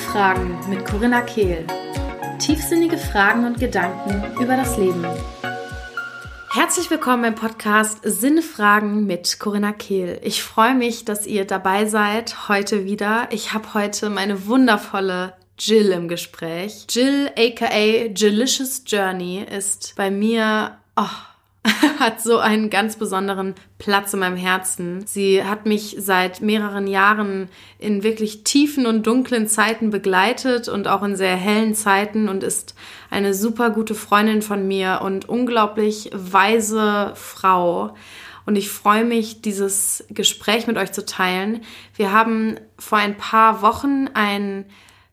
Fragen mit Corinna Kehl. Tiefsinnige Fragen und Gedanken über das Leben. Herzlich willkommen im Podcast Sinnfragen mit Corinna Kehl. Ich freue mich, dass ihr dabei seid heute wieder. Ich habe heute meine wundervolle Jill im Gespräch. Jill, aka Jillicious Journey, ist bei mir oh, hat so einen ganz besonderen Platz in meinem Herzen. Sie hat mich seit mehreren Jahren in wirklich tiefen und dunklen Zeiten begleitet und auch in sehr hellen Zeiten und ist eine super gute Freundin von mir und unglaublich weise Frau. Und ich freue mich, dieses Gespräch mit euch zu teilen. Wir haben vor ein paar Wochen ein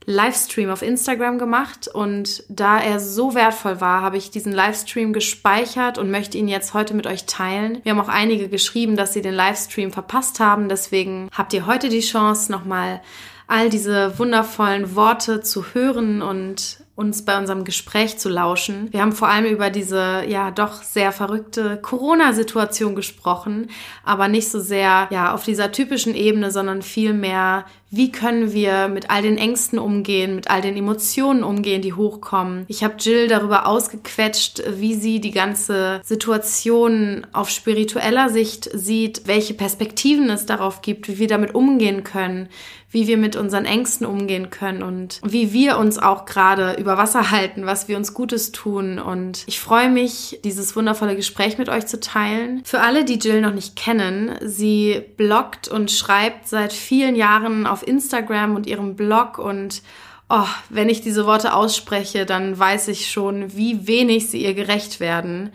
Livestream auf Instagram gemacht und da er so wertvoll war, habe ich diesen Livestream gespeichert und möchte ihn jetzt heute mit euch teilen. Wir haben auch einige geschrieben, dass sie den Livestream verpasst haben, deswegen habt ihr heute die Chance, nochmal all diese wundervollen Worte zu hören und uns bei unserem Gespräch zu lauschen. Wir haben vor allem über diese ja doch sehr verrückte Corona-Situation gesprochen, aber nicht so sehr ja auf dieser typischen Ebene, sondern vielmehr wie können wir mit all den Ängsten umgehen, mit all den Emotionen umgehen, die hochkommen. Ich habe Jill darüber ausgequetscht, wie sie die ganze Situation auf spiritueller Sicht sieht, welche Perspektiven es darauf gibt, wie wir damit umgehen können, wie wir mit unseren Ängsten umgehen können und wie wir uns auch gerade über Wasser halten, was wir uns Gutes tun. Und ich freue mich, dieses wundervolle Gespräch mit euch zu teilen. Für alle, die Jill noch nicht kennen, sie bloggt und schreibt seit vielen Jahren auf auf Instagram und ihrem Blog und oh, wenn ich diese Worte ausspreche, dann weiß ich schon, wie wenig sie ihr gerecht werden.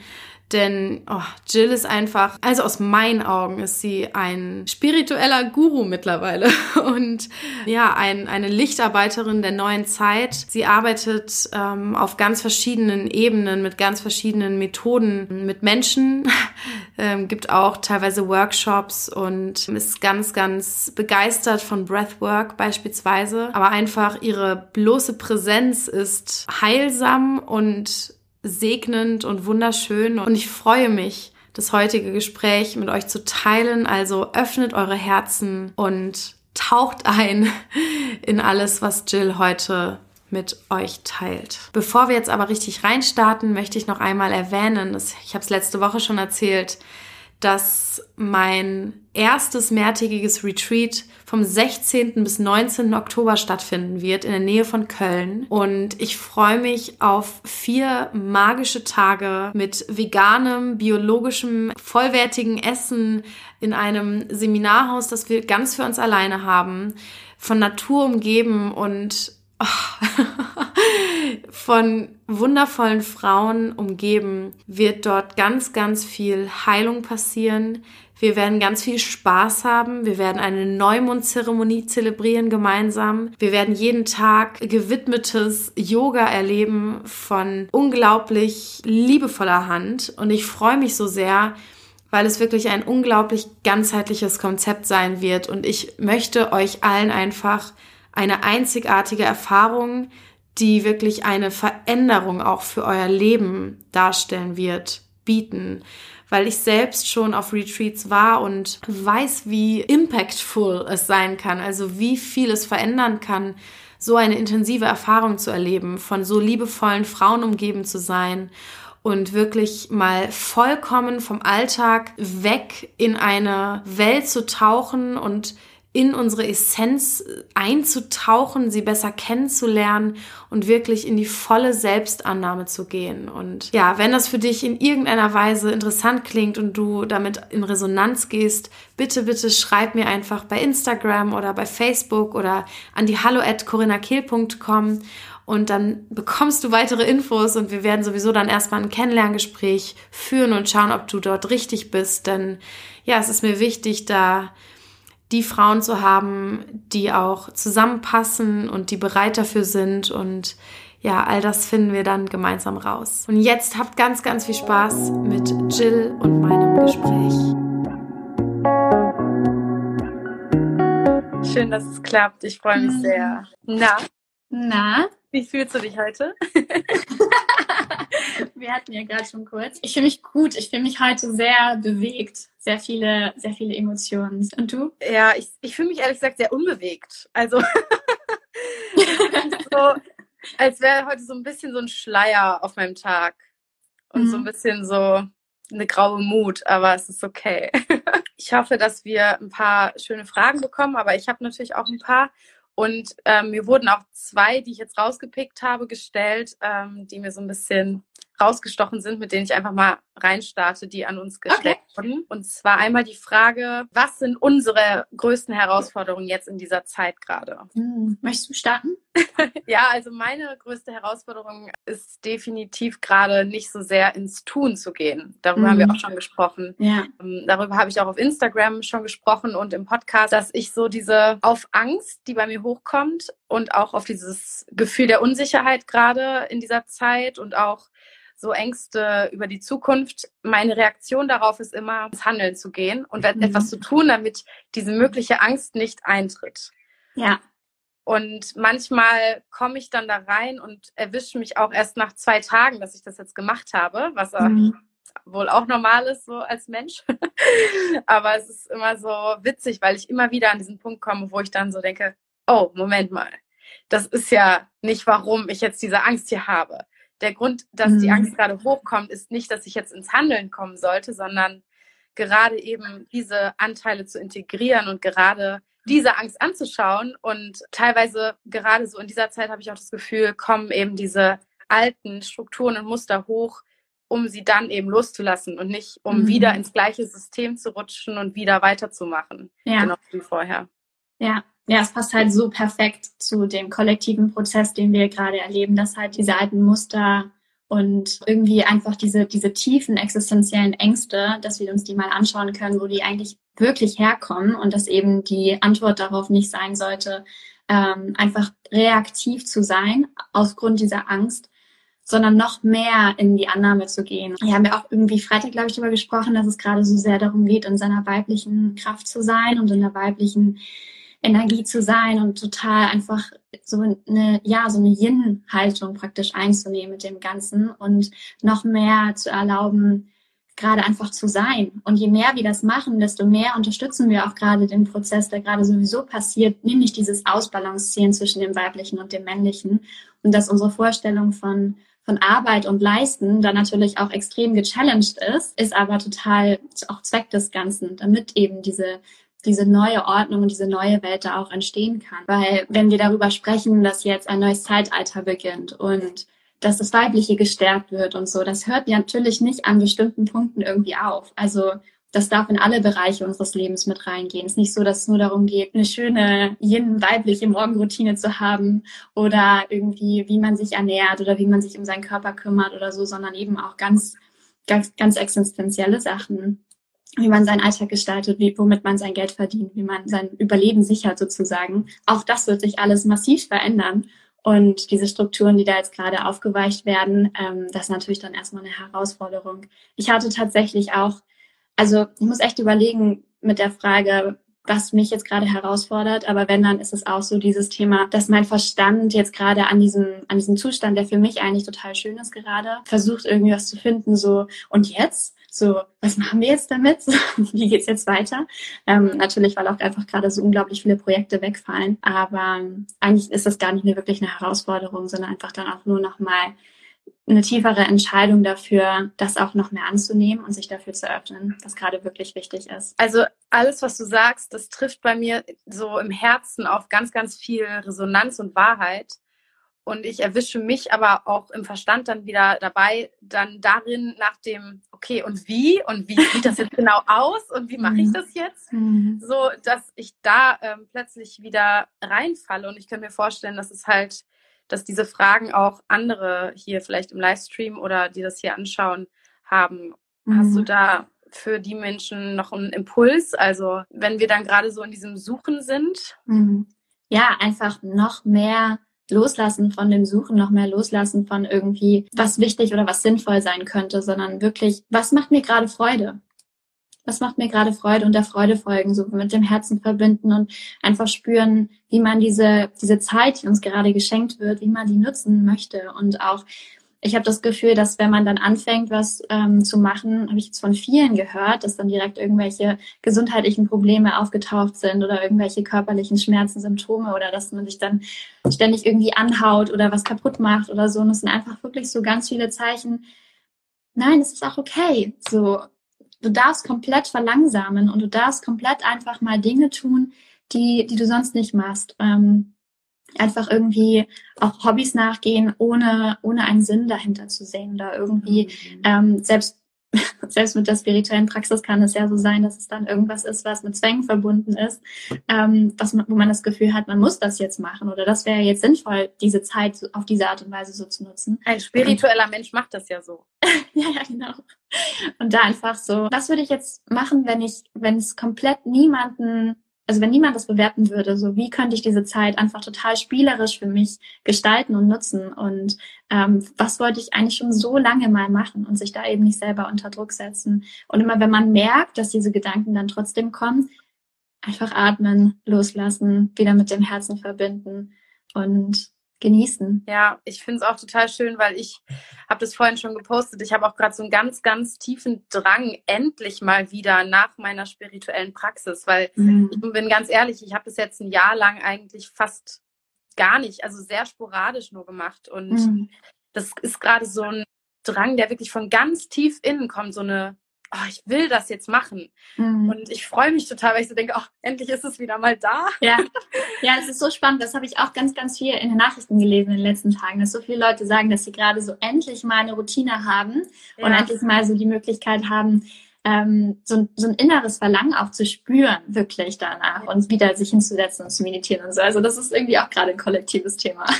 Denn oh, Jill ist einfach, also aus meinen Augen ist sie ein spiritueller Guru mittlerweile und ja, ein, eine Lichtarbeiterin der neuen Zeit. Sie arbeitet ähm, auf ganz verschiedenen Ebenen mit ganz verschiedenen Methoden mit Menschen, ähm, gibt auch teilweise Workshops und ist ganz, ganz begeistert von Breathwork beispielsweise. Aber einfach ihre bloße Präsenz ist heilsam und segnend und wunderschön und ich freue mich, das heutige Gespräch mit euch zu teilen. Also öffnet eure Herzen und taucht ein in alles, was Jill heute mit euch teilt. Bevor wir jetzt aber richtig reinstarten, möchte ich noch einmal erwähnen, ich habe es letzte Woche schon erzählt, dass mein erstes mehrtägiges Retreat vom 16. bis 19. Oktober stattfinden wird in der Nähe von Köln. Und ich freue mich auf vier magische Tage mit veganem, biologischem, vollwertigen Essen in einem Seminarhaus, das wir ganz für uns alleine haben, von Natur umgeben und von wundervollen Frauen umgeben, wird dort ganz, ganz viel Heilung passieren. Wir werden ganz viel Spaß haben. Wir werden eine Neumondzeremonie zelebrieren gemeinsam. Wir werden jeden Tag gewidmetes Yoga erleben von unglaublich liebevoller Hand. Und ich freue mich so sehr, weil es wirklich ein unglaublich ganzheitliches Konzept sein wird. Und ich möchte euch allen einfach eine einzigartige Erfahrung, die wirklich eine Veränderung auch für euer Leben darstellen wird, bieten. Weil ich selbst schon auf Retreats war und weiß, wie impactful es sein kann, also wie viel es verändern kann, so eine intensive Erfahrung zu erleben, von so liebevollen Frauen umgeben zu sein und wirklich mal vollkommen vom Alltag weg in eine Welt zu tauchen und in unsere Essenz einzutauchen, sie besser kennenzulernen und wirklich in die volle Selbstannahme zu gehen. Und ja, wenn das für dich in irgendeiner Weise interessant klingt und du damit in Resonanz gehst, bitte, bitte schreib mir einfach bei Instagram oder bei Facebook oder an die hallo at corinnakehl.com und dann bekommst du weitere Infos und wir werden sowieso dann erstmal ein Kennenlerngespräch führen und schauen, ob du dort richtig bist, denn ja, es ist mir wichtig, da die Frauen zu haben, die auch zusammenpassen und die bereit dafür sind und ja, all das finden wir dann gemeinsam raus. Und jetzt habt ganz, ganz viel Spaß mit Jill und meinem Gespräch. Schön, dass es klappt. Ich freue mich sehr. Na? Na? Wie fühlst du dich heute? Wir hatten ja gerade schon kurz. Ich fühle mich gut. Ich fühle mich heute sehr bewegt. Sehr viele, sehr viele Emotionen. Und du? Ja, ich, ich fühle mich ehrlich gesagt sehr unbewegt. Also so, als wäre heute so ein bisschen so ein Schleier auf meinem Tag. Und mhm. so ein mhm. bisschen so eine graue Mut, aber es ist okay. ich hoffe, dass wir ein paar schöne Fragen bekommen, aber ich habe natürlich auch ein paar. Und ähm, mir wurden auch zwei, die ich jetzt rausgepickt habe, gestellt, ähm, die mir so ein bisschen rausgestochen sind, mit denen ich einfach mal reinstarte, die an uns gestellt okay. wurden. Und zwar einmal die Frage, was sind unsere größten Herausforderungen jetzt in dieser Zeit gerade? Hm. Möchtest du starten? ja, also meine größte Herausforderung ist definitiv gerade nicht so sehr ins Tun zu gehen. Darüber mhm. haben wir hm. auch schon gesprochen. Ja. Ähm, darüber habe ich auch auf Instagram schon gesprochen und im Podcast, dass ich so diese auf Angst, die bei mir hochkommt und auch auf dieses Gefühl der Unsicherheit gerade in dieser Zeit und auch so Ängste über die Zukunft. Meine Reaktion darauf ist immer, ins Handeln zu gehen und mhm. etwas zu tun, damit diese mögliche Angst nicht eintritt. Ja. Und manchmal komme ich dann da rein und erwische mich auch erst nach zwei Tagen, dass ich das jetzt gemacht habe, was mhm. wohl auch normal ist, so als Mensch. Aber es ist immer so witzig, weil ich immer wieder an diesen Punkt komme, wo ich dann so denke, oh, Moment mal. Das ist ja nicht, warum ich jetzt diese Angst hier habe der Grund, dass mhm. die Angst gerade hochkommt, ist nicht, dass ich jetzt ins Handeln kommen sollte, sondern gerade eben diese Anteile zu integrieren und gerade diese Angst anzuschauen. Und teilweise gerade so in dieser Zeit habe ich auch das Gefühl, kommen eben diese alten Strukturen und Muster hoch, um sie dann eben loszulassen und nicht, um mhm. wieder ins gleiche System zu rutschen und wieder weiterzumachen. Ja. Genau wie vorher. Ja, ja, es passt halt so perfekt zu dem kollektiven Prozess, den wir gerade erleben, dass halt diese alten Muster und irgendwie einfach diese, diese tiefen existenziellen Ängste, dass wir uns die mal anschauen können, wo die eigentlich wirklich herkommen und dass eben die Antwort darauf nicht sein sollte, ähm, einfach reaktiv zu sein aus Grund dieser Angst, sondern noch mehr in die Annahme zu gehen. Wir haben ja auch irgendwie Freitag, glaube ich, darüber gesprochen, dass es gerade so sehr darum geht, in seiner weiblichen Kraft zu sein und in der weiblichen Energie zu sein und total einfach so eine, ja, so eine Yin-Haltung praktisch einzunehmen mit dem Ganzen und noch mehr zu erlauben, gerade einfach zu sein. Und je mehr wir das machen, desto mehr unterstützen wir auch gerade den Prozess, der gerade sowieso passiert, nämlich dieses Ausbalancieren zwischen dem Weiblichen und dem Männlichen. Und dass unsere Vorstellung von, von Arbeit und Leisten dann natürlich auch extrem gechallenged ist, ist aber total auch Zweck des Ganzen, damit eben diese diese neue Ordnung und diese neue Welt da auch entstehen kann. Weil wenn wir darüber sprechen, dass jetzt ein neues Zeitalter beginnt und dass das Weibliche gestärkt wird und so, das hört natürlich nicht an bestimmten Punkten irgendwie auf. Also das darf in alle Bereiche unseres Lebens mit reingehen. Es ist nicht so, dass es nur darum geht, eine schöne yin-weibliche Morgenroutine zu haben oder irgendwie, wie man sich ernährt oder wie man sich um seinen Körper kümmert oder so, sondern eben auch ganz, ganz, ganz existenzielle Sachen wie man seinen Alltag gestaltet, wie, womit man sein Geld verdient, wie man sein Überleben sichert sozusagen. Auch das wird sich alles massiv verändern. Und diese Strukturen, die da jetzt gerade aufgeweicht werden, ähm, das ist natürlich dann erstmal eine Herausforderung. Ich hatte tatsächlich auch, also ich muss echt überlegen mit der Frage, was mich jetzt gerade herausfordert. Aber wenn, dann ist es auch so dieses Thema, dass mein Verstand jetzt gerade an diesem, an diesem Zustand, der für mich eigentlich total schön ist gerade, versucht irgendwie was zu finden, so, und jetzt? So, was machen wir jetzt damit? Wie geht's jetzt weiter? Ähm, natürlich, weil auch einfach gerade so unglaublich viele Projekte wegfallen. Aber ähm, eigentlich ist das gar nicht mehr wirklich eine Herausforderung, sondern einfach dann auch nur nochmal eine tiefere Entscheidung dafür, das auch noch mehr anzunehmen und sich dafür zu öffnen, was gerade wirklich wichtig ist. Also alles, was du sagst, das trifft bei mir so im Herzen auf ganz, ganz viel Resonanz und Wahrheit. Und ich erwische mich aber auch im Verstand dann wieder dabei, dann darin nach dem, okay, und wie? Und wie sieht das jetzt genau aus? Und wie mache ich mhm. das jetzt? Mhm. So, dass ich da ähm, plötzlich wieder reinfalle. Und ich kann mir vorstellen, dass es halt, dass diese Fragen auch andere hier vielleicht im Livestream oder die das hier anschauen haben. Hast du mhm. da für die Menschen noch einen Impuls? Also, wenn wir dann gerade so in diesem Suchen sind? Ja, einfach noch mehr loslassen von dem Suchen, noch mehr loslassen von irgendwie, was wichtig oder was sinnvoll sein könnte, sondern wirklich, was macht mir gerade Freude? Was macht mir gerade Freude und der Freude folgen, so mit dem Herzen verbinden und einfach spüren, wie man diese, diese Zeit, die uns gerade geschenkt wird, wie man die nutzen möchte und auch ich habe das Gefühl, dass wenn man dann anfängt, was ähm, zu machen, habe ich jetzt von vielen gehört, dass dann direkt irgendwelche gesundheitlichen Probleme aufgetaucht sind oder irgendwelche körperlichen Schmerzen, Symptome oder dass man sich dann ständig irgendwie anhaut oder was kaputt macht oder so. Und es sind einfach wirklich so ganz viele Zeichen. Nein, es ist auch okay. So, du darfst komplett verlangsamen und du darfst komplett einfach mal Dinge tun, die, die du sonst nicht machst. Ähm, einfach irgendwie auch Hobbys nachgehen, ohne, ohne einen Sinn dahinter zu sehen oder irgendwie mhm. ähm, selbst selbst mit der spirituellen Praxis kann es ja so sein, dass es dann irgendwas ist, was mit Zwängen verbunden ist, ähm, was man, wo man das Gefühl hat, man muss das jetzt machen oder das wäre jetzt sinnvoll, diese Zeit auf diese Art und Weise so zu nutzen. Ein spiritueller Mensch macht das ja so. ja, ja, genau. Und da einfach so, was würde ich jetzt machen, wenn ich, wenn es komplett niemanden also wenn niemand das bewerten würde, so wie könnte ich diese Zeit einfach total spielerisch für mich gestalten und nutzen und ähm, was wollte ich eigentlich schon so lange mal machen und sich da eben nicht selber unter Druck setzen. Und immer wenn man merkt, dass diese Gedanken dann trotzdem kommen, einfach atmen, loslassen, wieder mit dem Herzen verbinden und genießen. Ja, ich finde es auch total schön, weil ich habe das vorhin schon gepostet. Ich habe auch gerade so einen ganz, ganz tiefen Drang, endlich mal wieder nach meiner spirituellen Praxis, weil mhm. ich bin ganz ehrlich, ich habe das jetzt ein Jahr lang eigentlich fast gar nicht, also sehr sporadisch nur gemacht. Und mhm. das ist gerade so ein Drang, der wirklich von ganz tief innen kommt, so eine oh, ich will das jetzt machen. Mhm. Und ich freue mich total, weil ich so denke, ach, endlich ist es wieder mal da. Ja, ja, es ist so spannend. Das habe ich auch ganz, ganz viel in den Nachrichten gelesen in den letzten Tagen, dass so viele Leute sagen, dass sie gerade so endlich mal eine Routine haben ja. und endlich mal so die Möglichkeit haben, ähm, so, so ein inneres Verlangen auch zu spüren, wirklich danach und wieder sich hinzusetzen und zu meditieren und so. Also das ist irgendwie auch gerade ein kollektives Thema.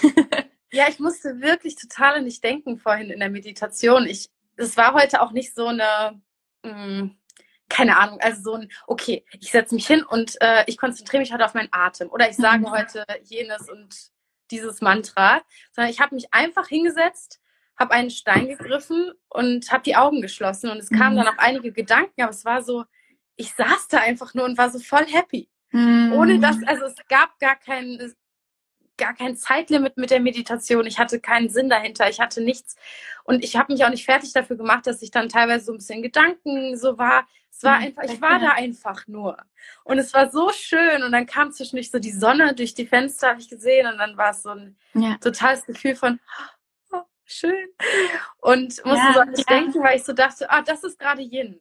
Ja, ich musste wirklich total an dich denken vorhin in der Meditation. Ich, es war heute auch nicht so eine mh, hm, keine Ahnung, also so ein, okay, ich setze mich hin und äh, ich konzentriere mich heute auf meinen Atem oder ich sage mhm. heute jenes und dieses Mantra, sondern ich habe mich einfach hingesetzt, habe einen Stein gegriffen und habe die Augen geschlossen und es kamen mhm. dann auch einige Gedanken, aber es war so, ich saß da einfach nur und war so voll happy. Mhm. Ohne dass, also es gab gar kein, gar kein Zeitlimit mit der Meditation. Ich hatte keinen Sinn dahinter. Ich hatte nichts. Und ich habe mich auch nicht fertig dafür gemacht, dass ich dann teilweise so ein bisschen Gedanken so war. Es war einfach, ich war da einfach nur. Und es war so schön. Und dann kam zwischendurch so die Sonne durch die Fenster, habe ich gesehen. Und dann war es so ein ja. totales Gefühl von, oh, schön. Und musste ja, so an mich ja. denken, weil ich so dachte, ah, das ist gerade Yin.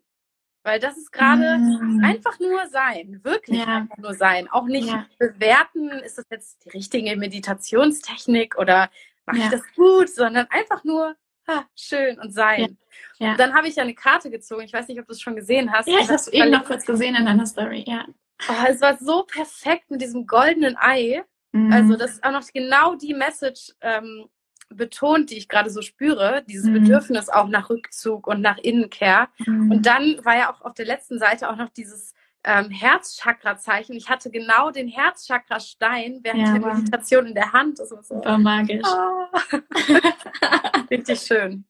Weil das ist gerade mm. einfach nur sein, wirklich ja. einfach nur sein. Auch nicht ja. bewerten, ist das jetzt die richtige Meditationstechnik oder mache ja. ich das gut, sondern einfach nur ha, schön und sein. Und dann habe ich ja eine Karte gezogen. Ich weiß nicht, ob du es schon gesehen hast. Ja, ich habe es eben noch kurz gesehen in deiner Story, ja. Oh, es war so perfekt mit diesem goldenen Ei. Mm. Also das ist auch noch genau die Message, ähm, betont, die ich gerade so spüre, dieses mhm. Bedürfnis auch nach Rückzug und nach Innenkehr. Mhm. Und dann war ja auch auf der letzten Seite auch noch dieses ähm, Herzchakra-Zeichen. Ich hatte genau den Herzchakra-Stein während ja, der Meditation in der Hand. Das war, so, war magisch. Oh. Richtig schön.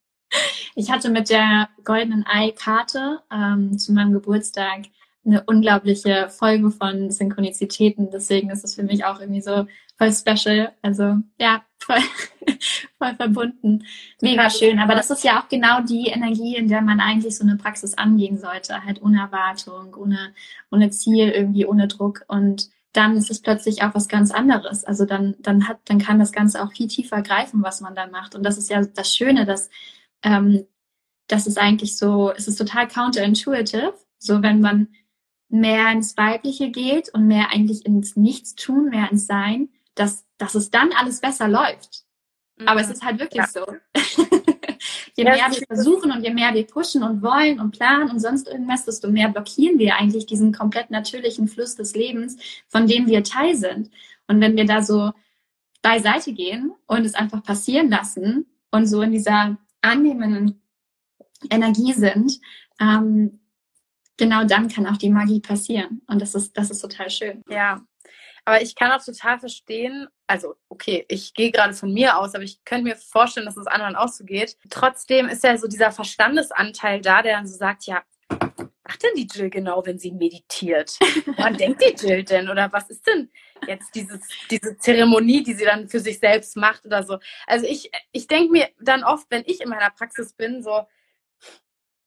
Ich hatte mit der goldenen Ei-Karte ähm, zu meinem Geburtstag eine unglaubliche Folge von Synchronizitäten. Deswegen ist es für mich auch irgendwie so voll special. Also ja, voll, voll verbunden. Mega schön. Aber das ist ja auch genau die Energie, in der man eigentlich so eine Praxis angehen sollte. Halt ohne Erwartung, ohne, ohne Ziel, irgendwie ohne Druck. Und dann ist es plötzlich auch was ganz anderes. Also dann, dann hat, dann kann das Ganze auch viel tiefer greifen, was man dann macht. Und das ist ja das Schöne, dass, ähm, das ist eigentlich so, es ist total counterintuitive. So, wenn man mehr ins Weibliche geht und mehr eigentlich ins Nichtstun, mehr ins Sein, dass, dass es dann alles besser läuft. Mhm. Aber es ist halt wirklich ja. so. je mehr wir versuchen und je mehr wir pushen und wollen und planen und sonst irgendwas, desto mehr blockieren wir eigentlich diesen komplett natürlichen Fluss des Lebens, von dem wir Teil sind. Und wenn wir da so beiseite gehen und es einfach passieren lassen und so in dieser annehmenden Energie sind, ähm, genau dann kann auch die Magie passieren. Und das ist, das ist total schön. Ja. Aber ich kann auch total verstehen, also okay, ich gehe gerade von mir aus, aber ich könnte mir vorstellen, dass es anderen auch so geht. Trotzdem ist ja so dieser Verstandesanteil da, der dann so sagt, ja, macht denn die Jill genau, wenn sie meditiert? Wann denkt die Jill denn? Oder was ist denn jetzt dieses, diese Zeremonie, die sie dann für sich selbst macht oder so. Also ich, ich denke mir dann oft, wenn ich in meiner Praxis bin, so,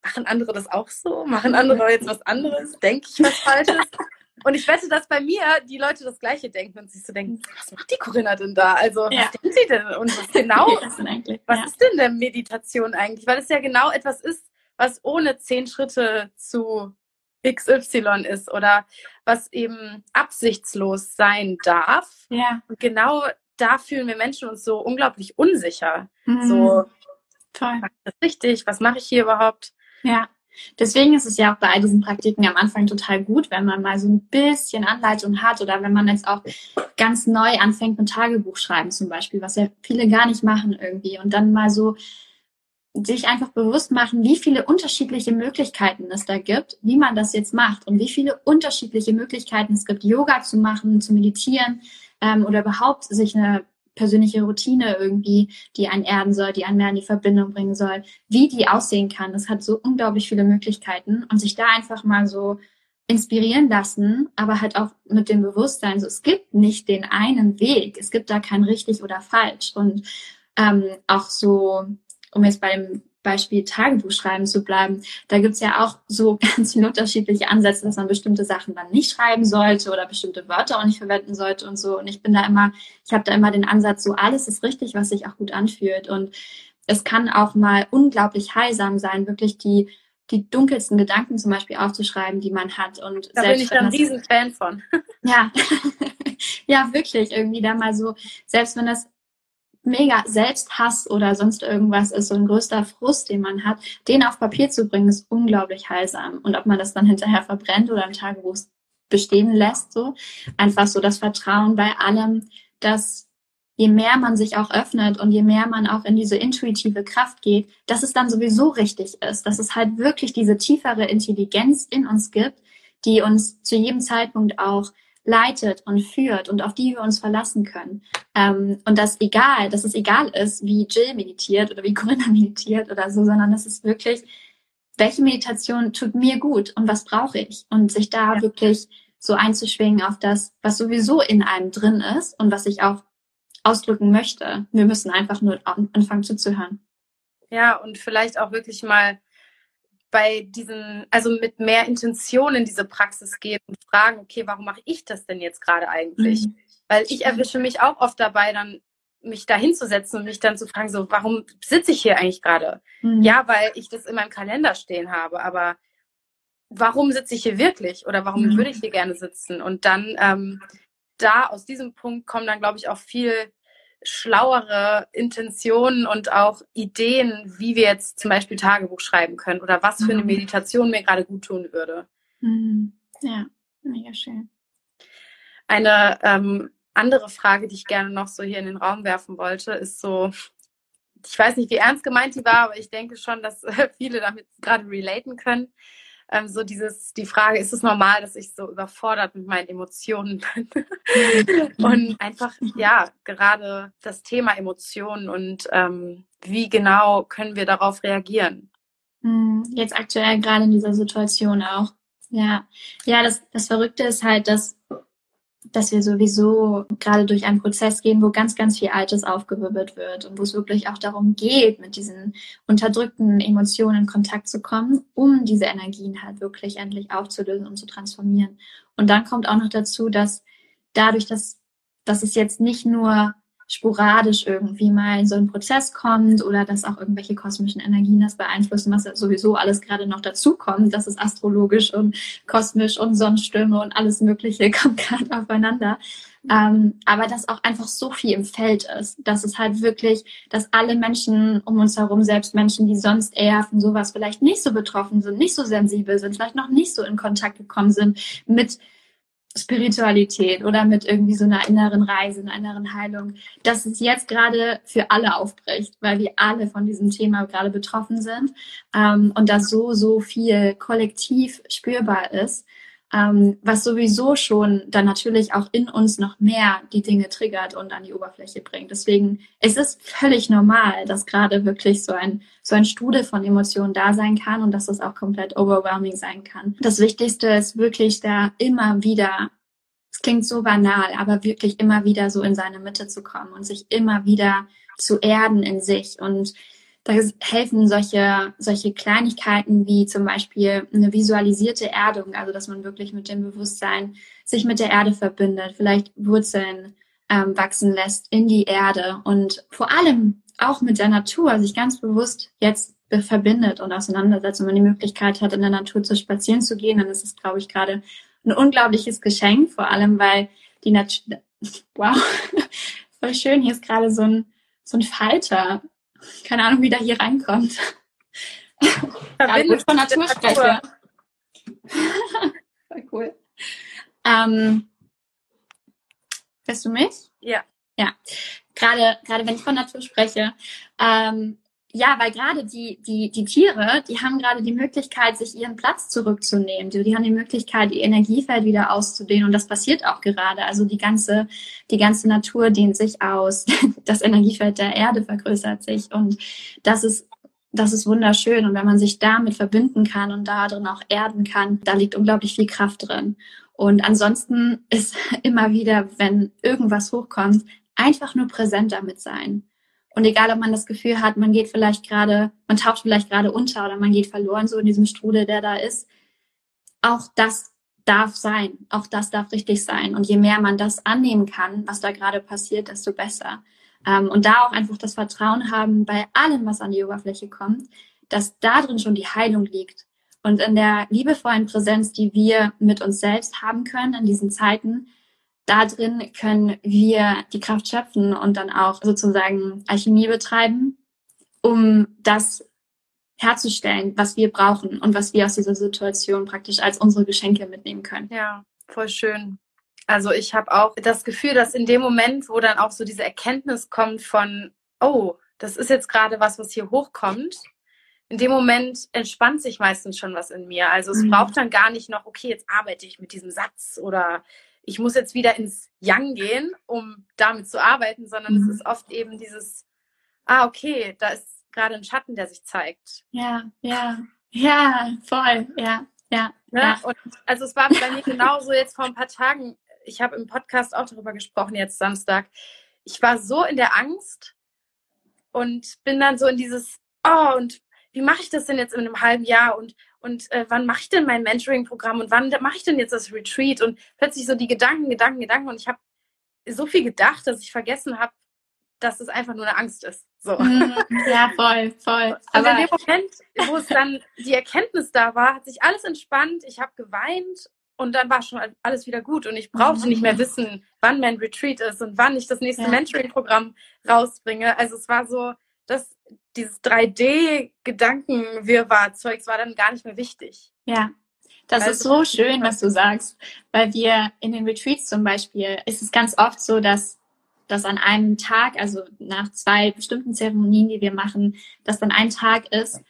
machen andere das auch so? Machen andere jetzt was anderes? Denke ich was Falsches? Und ich wette, dass bei mir die Leute das Gleiche denken und sich so denken, was macht die Corinna denn da? Also, ja. was denkt sie denn? Und was genau, was ja. ist denn der Meditation eigentlich? Weil es ja genau etwas ist, was ohne zehn Schritte zu XY ist oder was eben absichtslos sein darf. Ja. Und genau da fühlen wir Menschen uns so unglaublich unsicher. Mhm. So, Toll. Was ist richtig? Was mache ich hier überhaupt? Ja. Deswegen ist es ja auch bei all diesen Praktiken am Anfang total gut, wenn man mal so ein bisschen Anleitung hat oder wenn man jetzt auch ganz neu anfängt mit Tagebuch schreiben zum Beispiel, was ja viele gar nicht machen irgendwie und dann mal so sich einfach bewusst machen, wie viele unterschiedliche Möglichkeiten es da gibt, wie man das jetzt macht und wie viele unterschiedliche Möglichkeiten es gibt, Yoga zu machen, zu meditieren ähm, oder überhaupt sich eine persönliche Routine irgendwie, die einen erden soll, die einen mehr in die Verbindung bringen soll, wie die aussehen kann. Das hat so unglaublich viele Möglichkeiten. Und sich da einfach mal so inspirieren lassen, aber halt auch mit dem Bewusstsein, so es gibt nicht den einen Weg, es gibt da kein richtig oder falsch. Und ähm, auch so, um jetzt beim Beispiel Tagebuch schreiben zu bleiben, da gibt's ja auch so ganz viele unterschiedliche Ansätze, dass man bestimmte Sachen dann nicht schreiben sollte oder bestimmte Wörter auch nicht verwenden sollte und so. Und ich bin da immer, ich habe da immer den Ansatz, so alles ist richtig, was sich auch gut anfühlt. Und es kann auch mal unglaublich heilsam sein, wirklich die die dunkelsten Gedanken zum Beispiel aufzuschreiben, die man hat. Und da bin ich dann ein Riesenfan von. Ja, ja, wirklich irgendwie da mal so, selbst wenn das mega Selbsthass oder sonst irgendwas ist, so ein größter Frust, den man hat, den auf Papier zu bringen, ist unglaublich heilsam. Und ob man das dann hinterher verbrennt oder im Tagebuch bestehen lässt, so einfach so das Vertrauen bei allem, dass je mehr man sich auch öffnet und je mehr man auch in diese intuitive Kraft geht, dass es dann sowieso richtig ist, dass es halt wirklich diese tiefere Intelligenz in uns gibt, die uns zu jedem Zeitpunkt auch leitet und führt und auf die wir uns verlassen können. Ähm, und das egal, dass es egal ist, wie Jill meditiert oder wie Corinna meditiert oder so, sondern es ist wirklich, welche Meditation tut mir gut und was brauche ich? Und sich da ja. wirklich so einzuschwingen auf das, was sowieso in einem drin ist und was ich auch ausdrücken möchte. Wir müssen einfach nur anfangen zuzuhören. Ja, und vielleicht auch wirklich mal bei diesen, also mit mehr Intention in diese Praxis gehen und fragen, okay, warum mache ich das denn jetzt gerade eigentlich? Mhm. Weil ich erwische mich auch oft dabei, dann mich da hinzusetzen und mich dann zu fragen, so, warum sitze ich hier eigentlich gerade? Mhm. Ja, weil ich das in meinem Kalender stehen habe, aber warum sitze ich hier wirklich oder warum mhm. würde ich hier gerne sitzen? Und dann ähm, da aus diesem Punkt kommen dann, glaube ich, auch viel schlauere Intentionen und auch Ideen, wie wir jetzt zum Beispiel Tagebuch schreiben können oder was für eine mhm. Meditation mir gerade gut tun würde. Mhm. Ja, mega schön. Eine ähm, andere Frage, die ich gerne noch so hier in den Raum werfen wollte, ist so, ich weiß nicht, wie ernst gemeint die war, aber ich denke schon, dass viele damit gerade relaten können ähm, so dieses, die Frage, ist es normal, dass ich so überfordert mit meinen Emotionen bin? Und einfach, ja, gerade das Thema Emotionen und ähm, wie genau können wir darauf reagieren? Mhm. Jetzt aktuell gerade in dieser Situation auch. Ja, ja, das, das Verrückte ist halt, dass dass wir sowieso gerade durch einen Prozess gehen, wo ganz, ganz viel Altes aufgewirbelt wird und wo es wirklich auch darum geht, mit diesen unterdrückten Emotionen in Kontakt zu kommen, um diese Energien halt wirklich endlich aufzulösen und zu transformieren. Und dann kommt auch noch dazu, dass dadurch, dass, dass es jetzt nicht nur sporadisch irgendwie mal in so ein Prozess kommt oder dass auch irgendwelche kosmischen Energien das beeinflussen, was sowieso alles gerade noch dazu kommt, dass es astrologisch und kosmisch und Sonnenstürme und alles Mögliche kommt gerade aufeinander. Ähm, aber dass auch einfach so viel im Feld ist, dass es halt wirklich, dass alle Menschen um uns herum, selbst Menschen, die sonst eher von sowas vielleicht nicht so betroffen sind, nicht so sensibel sind, vielleicht noch nicht so in Kontakt gekommen sind mit Spiritualität oder mit irgendwie so einer inneren Reise, einer inneren Heilung, dass es jetzt gerade für alle aufbricht, weil wir alle von diesem Thema gerade betroffen sind ähm, und dass so, so viel kollektiv spürbar ist ähm, was sowieso schon dann natürlich auch in uns noch mehr die Dinge triggert und an die Oberfläche bringt. Deswegen ist es völlig normal, dass gerade wirklich so ein, so ein Strudel von Emotionen da sein kann und dass das auch komplett overwhelming sein kann. Das Wichtigste ist wirklich da immer wieder es klingt so banal, aber wirklich immer wieder so in seine Mitte zu kommen und sich immer wieder zu erden in sich. Und da helfen solche, solche Kleinigkeiten wie zum Beispiel eine visualisierte Erdung, also dass man wirklich mit dem Bewusstsein sich mit der Erde verbindet, vielleicht Wurzeln ähm, wachsen lässt in die Erde und vor allem auch mit der Natur sich ganz bewusst jetzt verbindet und auseinandersetzt und man die Möglichkeit hat, in der Natur zu spazieren zu gehen, dann ist es, glaube ich, gerade ein unglaubliches Geschenk, vor allem weil die Natur, wow, voll schön, hier ist gerade so ein, so ein Falter. Keine Ahnung, wie der hier reinkommt. Ja, von Natur spreche. voll cool. Ähm, hörst du mich? Ja. Ja. Gerade, gerade wenn ich von Natur spreche, ähm, ja, weil gerade die, die, die Tiere, die haben gerade die Möglichkeit, sich ihren Platz zurückzunehmen. Die, die haben die Möglichkeit, ihr Energiefeld wieder auszudehnen. Und das passiert auch gerade. Also die ganze, die ganze Natur dehnt sich aus. Das Energiefeld der Erde vergrößert sich. Und das ist, das ist wunderschön. Und wenn man sich damit verbinden kann und da drin auch erden kann, da liegt unglaublich viel Kraft drin. Und ansonsten ist immer wieder, wenn irgendwas hochkommt, einfach nur präsent damit sein und egal, ob man das Gefühl hat, man geht vielleicht gerade, man taucht vielleicht gerade unter oder man geht verloren so in diesem Strudel, der da ist, auch das darf sein, auch das darf richtig sein. Und je mehr man das annehmen kann, was da gerade passiert, desto besser. Ähm, und da auch einfach das Vertrauen haben bei allem, was an die Oberfläche kommt, dass da drin schon die Heilung liegt. Und in der liebevollen Präsenz, die wir mit uns selbst haben können in diesen Zeiten, da drin können wir die Kraft schöpfen und dann auch sozusagen Alchemie betreiben, um das herzustellen, was wir brauchen und was wir aus dieser Situation praktisch als unsere Geschenke mitnehmen können. Ja, voll schön. Also ich habe auch das Gefühl, dass in dem Moment, wo dann auch so diese Erkenntnis kommt von, oh, das ist jetzt gerade was, was hier hochkommt, in dem Moment entspannt sich meistens schon was in mir. Also es mhm. braucht dann gar nicht noch, okay, jetzt arbeite ich mit diesem Satz oder ich muss jetzt wieder ins Yang gehen, um damit zu arbeiten, sondern mhm. es ist oft eben dieses, ah, okay, da ist gerade ein Schatten, der sich zeigt. Ja, ja, ja, voll, ja, ja. Ne? ja. Und also es war bei mir genauso jetzt vor ein paar Tagen, ich habe im Podcast auch darüber gesprochen, jetzt Samstag. Ich war so in der Angst und bin dann so in dieses, oh, und wie mache ich das denn jetzt in einem halben Jahr und, und äh, wann mache ich denn mein Mentoring-Programm und wann mache ich denn jetzt das Retreat und plötzlich so die Gedanken, Gedanken, Gedanken und ich habe so viel gedacht, dass ich vergessen habe, dass es einfach nur eine Angst ist. So. Mhm. Ja, voll, voll. Aber in dem Moment, wo es dann die Erkenntnis da war, hat sich alles entspannt. Ich habe geweint und dann war schon alles wieder gut und ich brauchte nicht mehr wissen, wann mein Retreat ist und wann ich das nächste ja. Mentoring-Programm rausbringe. Also es war so, dass dieses 3D-Gedankenwirrwarr-Zeugs war dann gar nicht mehr wichtig. Ja, das also, ist so schön, was du sagst, weil wir in den Retreats zum Beispiel ist es ganz oft so, dass dass an einem Tag, also nach zwei bestimmten Zeremonien, die wir machen, dass dann ein Tag ist,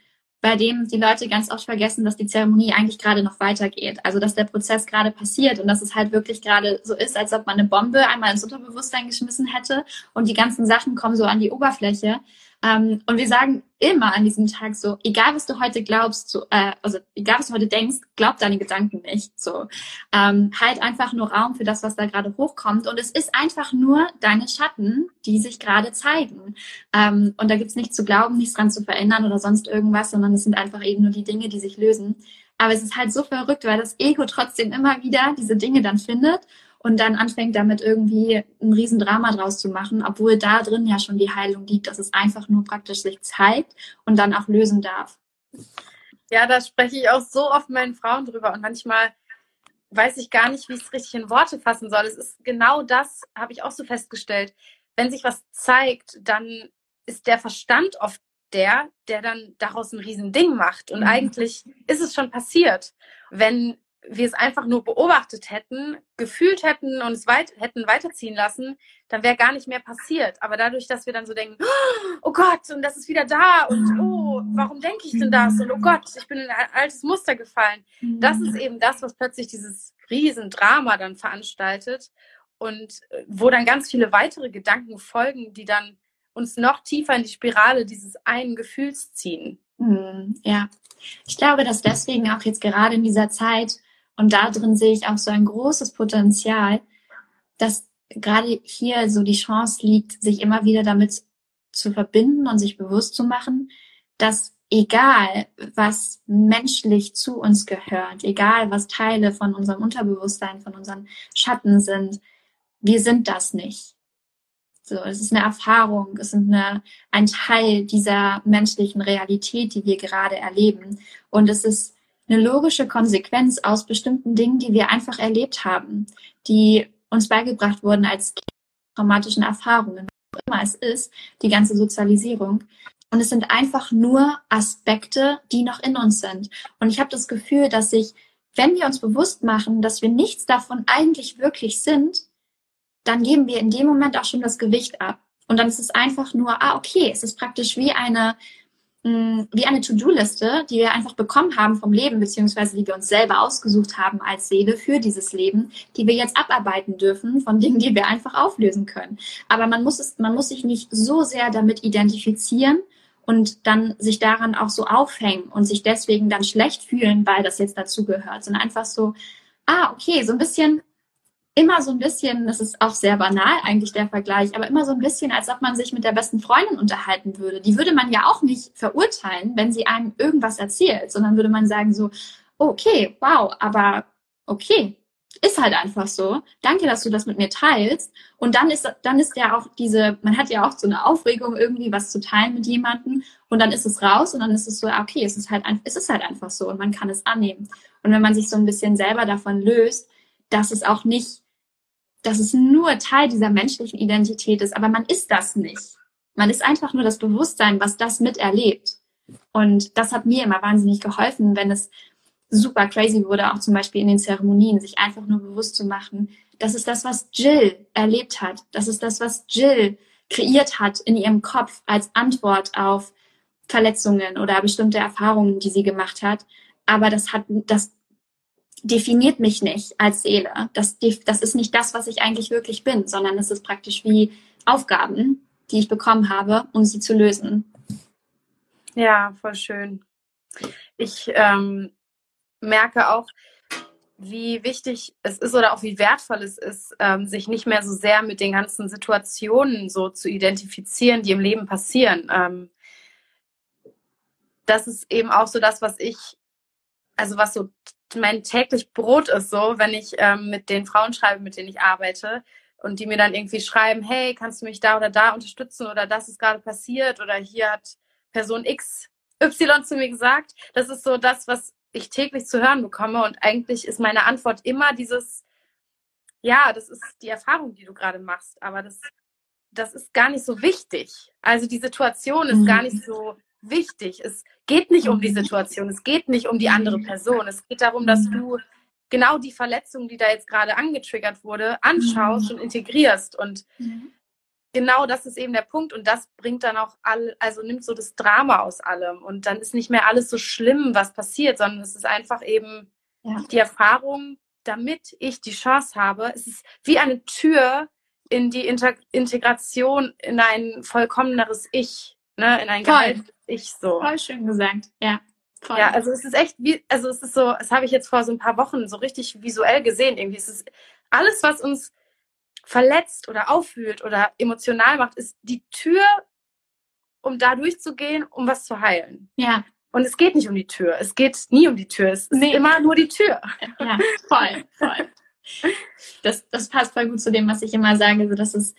bei dem die Leute ganz oft vergessen, dass die Zeremonie eigentlich gerade noch weitergeht. Also dass der Prozess gerade passiert und dass es halt wirklich gerade so ist, als ob man eine Bombe einmal ins Unterbewusstsein geschmissen hätte und die ganzen Sachen kommen so an die Oberfläche. Ähm, und wir sagen immer an diesem Tag so, egal was du heute glaubst, so, äh, also egal was du heute denkst, glaub deine Gedanken nicht. So, ähm, halt einfach nur Raum für das, was da gerade hochkommt. Und es ist einfach nur deine Schatten, die sich gerade zeigen. Ähm, und da gibt's nichts zu glauben, nichts dran zu verändern oder sonst irgendwas, sondern es sind einfach eben nur die Dinge, die sich lösen. Aber es ist halt so verrückt, weil das Ego trotzdem immer wieder diese Dinge dann findet und dann anfängt damit irgendwie ein Riesendrama draus zu machen, obwohl da drin ja schon die Heilung liegt, dass es einfach nur praktisch sich zeigt und dann auch lösen darf. Ja, da spreche ich auch so oft mit meinen Frauen drüber und manchmal weiß ich gar nicht, wie ich es richtig in Worte fassen soll. Es ist genau das, habe ich auch so festgestellt. Wenn sich was zeigt, dann ist der Verstand oft der, der dann daraus ein Riesending macht. Und mhm. eigentlich ist es schon passiert. Wenn wir es einfach nur beobachtet hätten, gefühlt hätten und es weit, hätten weiterziehen lassen, dann wäre gar nicht mehr passiert. Aber dadurch, dass wir dann so denken, oh Gott, und das ist wieder da und oh, warum denke ich denn das? Und oh Gott, ich bin in ein altes Muster gefallen. Das ist eben das, was plötzlich dieses Riesendrama dann veranstaltet und äh, wo dann ganz viele weitere Gedanken folgen, die dann uns noch tiefer in die Spirale dieses einen Gefühls ziehen. Hm, ja, ich glaube, dass deswegen auch jetzt gerade in dieser Zeit und da drin sehe ich auch so ein großes Potenzial, dass gerade hier so die Chance liegt, sich immer wieder damit zu verbinden und sich bewusst zu machen, dass egal was menschlich zu uns gehört, egal was Teile von unserem Unterbewusstsein, von unseren Schatten sind, wir sind das nicht. So, es ist eine Erfahrung, es ist eine, ein Teil dieser menschlichen Realität, die wir gerade erleben. Und es ist eine logische Konsequenz aus bestimmten Dingen, die wir einfach erlebt haben, die uns beigebracht wurden als traumatischen Erfahrungen, was immer es ist, die ganze Sozialisierung. Und es sind einfach nur Aspekte, die noch in uns sind. Und ich habe das Gefühl, dass sich, wenn wir uns bewusst machen, dass wir nichts davon eigentlich wirklich sind, dann geben wir in dem Moment auch schon das Gewicht ab. Und dann ist es einfach nur, ah, okay, es ist praktisch wie eine, mh, wie eine To-Do-Liste, die wir einfach bekommen haben vom Leben, beziehungsweise die wir uns selber ausgesucht haben als Seele für dieses Leben, die wir jetzt abarbeiten dürfen von Dingen, die wir einfach auflösen können. Aber man muss es, man muss sich nicht so sehr damit identifizieren, und dann sich daran auch so aufhängen und sich deswegen dann schlecht fühlen, weil das jetzt dazugehört, sondern einfach so, ah, okay, so ein bisschen, immer so ein bisschen, das ist auch sehr banal eigentlich der Vergleich, aber immer so ein bisschen, als ob man sich mit der besten Freundin unterhalten würde. Die würde man ja auch nicht verurteilen, wenn sie einem irgendwas erzählt, sondern würde man sagen so, okay, wow, aber okay, ist halt einfach so. Danke, dass du das mit mir teilst. Und dann ist, dann ist ja auch diese, man hat ja auch so eine Aufregung irgendwie, was zu teilen mit jemandem. Und dann ist es raus und dann ist es so, okay, es ist halt, es ist halt einfach so und man kann es annehmen. Und wenn man sich so ein bisschen selber davon löst, dass es auch nicht, dass es nur Teil dieser menschlichen Identität ist, aber man ist das nicht. Man ist einfach nur das Bewusstsein, was das miterlebt. Und das hat mir immer wahnsinnig geholfen, wenn es super crazy wurde, auch zum Beispiel in den Zeremonien, sich einfach nur bewusst zu machen, das ist das, was Jill erlebt hat. Das ist das, was Jill kreiert hat in ihrem Kopf als Antwort auf Verletzungen oder bestimmte Erfahrungen, die sie gemacht hat. Aber das hat, das definiert mich nicht als Seele. Das, das ist nicht das, was ich eigentlich wirklich bin, sondern es ist praktisch wie Aufgaben, die ich bekommen habe, um sie zu lösen. Ja, voll schön. Ich ähm, merke auch, wie wichtig es ist oder auch wie wertvoll es ist, ähm, sich nicht mehr so sehr mit den ganzen Situationen so zu identifizieren, die im Leben passieren. Ähm, das ist eben auch so das, was ich, also was so mein täglich Brot ist, so, wenn ich ähm, mit den Frauen schreibe, mit denen ich arbeite und die mir dann irgendwie schreiben, hey, kannst du mich da oder da unterstützen oder das ist gerade passiert oder hier hat Person X Y zu mir gesagt. Das ist so das, was ich täglich zu hören bekomme. Und eigentlich ist meine Antwort immer dieses, ja, das ist die Erfahrung, die du gerade machst, aber das, das ist gar nicht so wichtig. Also die Situation ist mhm. gar nicht so wichtig. Es geht nicht um die mhm. Situation, es geht nicht um die andere mhm. Person. Es geht darum, dass mhm. du genau die Verletzung, die da jetzt gerade angetriggert wurde, anschaust und integrierst. Und genau das ist eben der Punkt und das bringt dann auch all, also nimmt so das Drama aus allem und dann ist nicht mehr alles so schlimm, was passiert, sondern es ist einfach eben ja. die Erfahrung, damit ich die Chance habe. Es ist wie eine Tür in die Inter Integration in ein vollkommeneres Ich, ne, in ein geheiltes Ich so. Voll schön gesagt, ja. Voll. Ja, also es ist echt wie, also es ist so, das habe ich jetzt vor so ein paar Wochen so richtig visuell gesehen irgendwie. Es ist alles, was uns verletzt oder auffühlt oder emotional macht, ist die Tür, um da durchzugehen, um was zu heilen. Ja. Und es geht nicht um die Tür. Es geht nie um die Tür. Es nee. ist immer nur die Tür. Ja, voll, voll. Das, das passt voll gut zu dem, was ich immer sage, so dass es,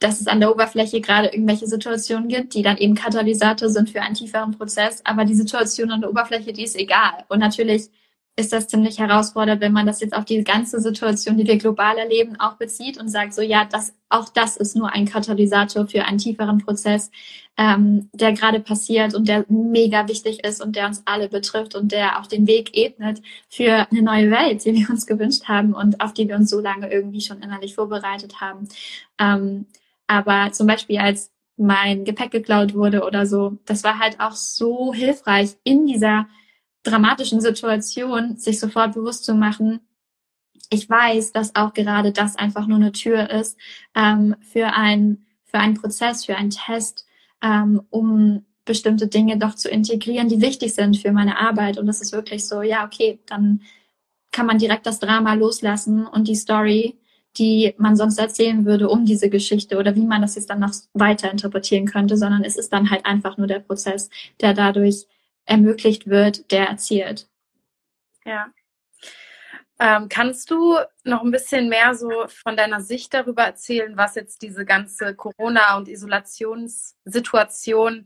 dass es an der Oberfläche gerade irgendwelche Situationen gibt, die dann eben Katalysator sind für einen tieferen Prozess. Aber die Situation an der Oberfläche, die ist egal. Und natürlich ist das ziemlich herausfordernd, wenn man das jetzt auf die ganze Situation, die wir global erleben, auch bezieht und sagt, so ja, das, auch das ist nur ein Katalysator für einen tieferen Prozess, ähm, der gerade passiert und der mega wichtig ist und der uns alle betrifft und der auch den Weg ebnet für eine neue Welt, die wir uns gewünscht haben und auf die wir uns so lange irgendwie schon innerlich vorbereitet haben. Ähm, aber zum Beispiel als mein Gepäck geklaut wurde oder so, das war halt auch so hilfreich in dieser dramatischen Situation sich sofort bewusst zu machen, ich weiß, dass auch gerade das einfach nur eine Tür ist ähm, für, ein, für einen Prozess, für einen Test, ähm, um bestimmte Dinge doch zu integrieren, die wichtig sind für meine Arbeit. Und das ist wirklich so, ja, okay, dann kann man direkt das Drama loslassen und die Story, die man sonst erzählen würde um diese Geschichte oder wie man das jetzt dann noch weiter interpretieren könnte, sondern es ist dann halt einfach nur der Prozess, der dadurch ermöglicht wird, der erzählt. Ja. Ähm, kannst du noch ein bisschen mehr so von deiner Sicht darüber erzählen, was jetzt diese ganze Corona- und Isolationssituation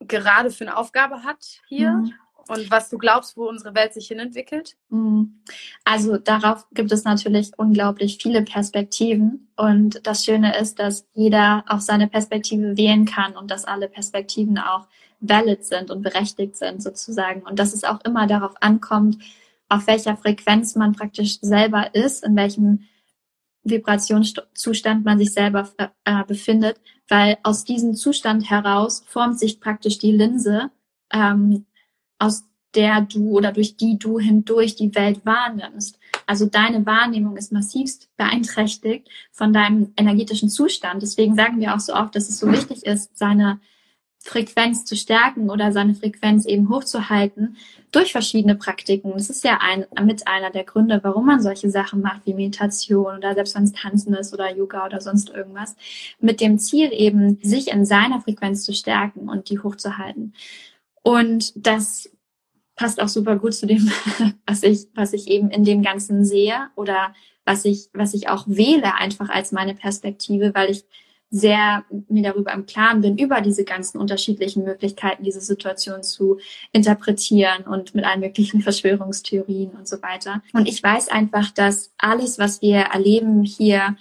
gerade für eine Aufgabe hat hier? Mhm. Und was du glaubst, wo unsere Welt sich hin entwickelt? Mhm. Also darauf gibt es natürlich unglaublich viele Perspektiven. Und das Schöne ist, dass jeder auch seine Perspektive wählen kann und dass alle Perspektiven auch valid sind und berechtigt sind sozusagen. Und dass es auch immer darauf ankommt, auf welcher Frequenz man praktisch selber ist, in welchem Vibrationszustand man sich selber äh, befindet, weil aus diesem Zustand heraus formt sich praktisch die Linse, ähm, aus der du oder durch die du hindurch die Welt wahrnimmst. Also deine Wahrnehmung ist massivst beeinträchtigt von deinem energetischen Zustand. Deswegen sagen wir auch so oft, dass es so wichtig ist, seine Frequenz zu stärken oder seine Frequenz eben hochzuhalten durch verschiedene Praktiken. Das ist ja ein, mit einer der Gründe, warum man solche Sachen macht wie Meditation oder selbst wenn es Tanzen ist oder Yoga oder sonst irgendwas, mit dem Ziel eben, sich in seiner Frequenz zu stärken und die hochzuhalten. Und das passt auch super gut zu dem, was ich, was ich eben in dem Ganzen sehe oder was ich, was ich auch wähle einfach als meine Perspektive, weil ich sehr mir darüber im Klaren bin, über diese ganzen unterschiedlichen Möglichkeiten, diese Situation zu interpretieren und mit allen möglichen Verschwörungstheorien und so weiter. Und ich weiß einfach, dass alles, was wir erleben hier,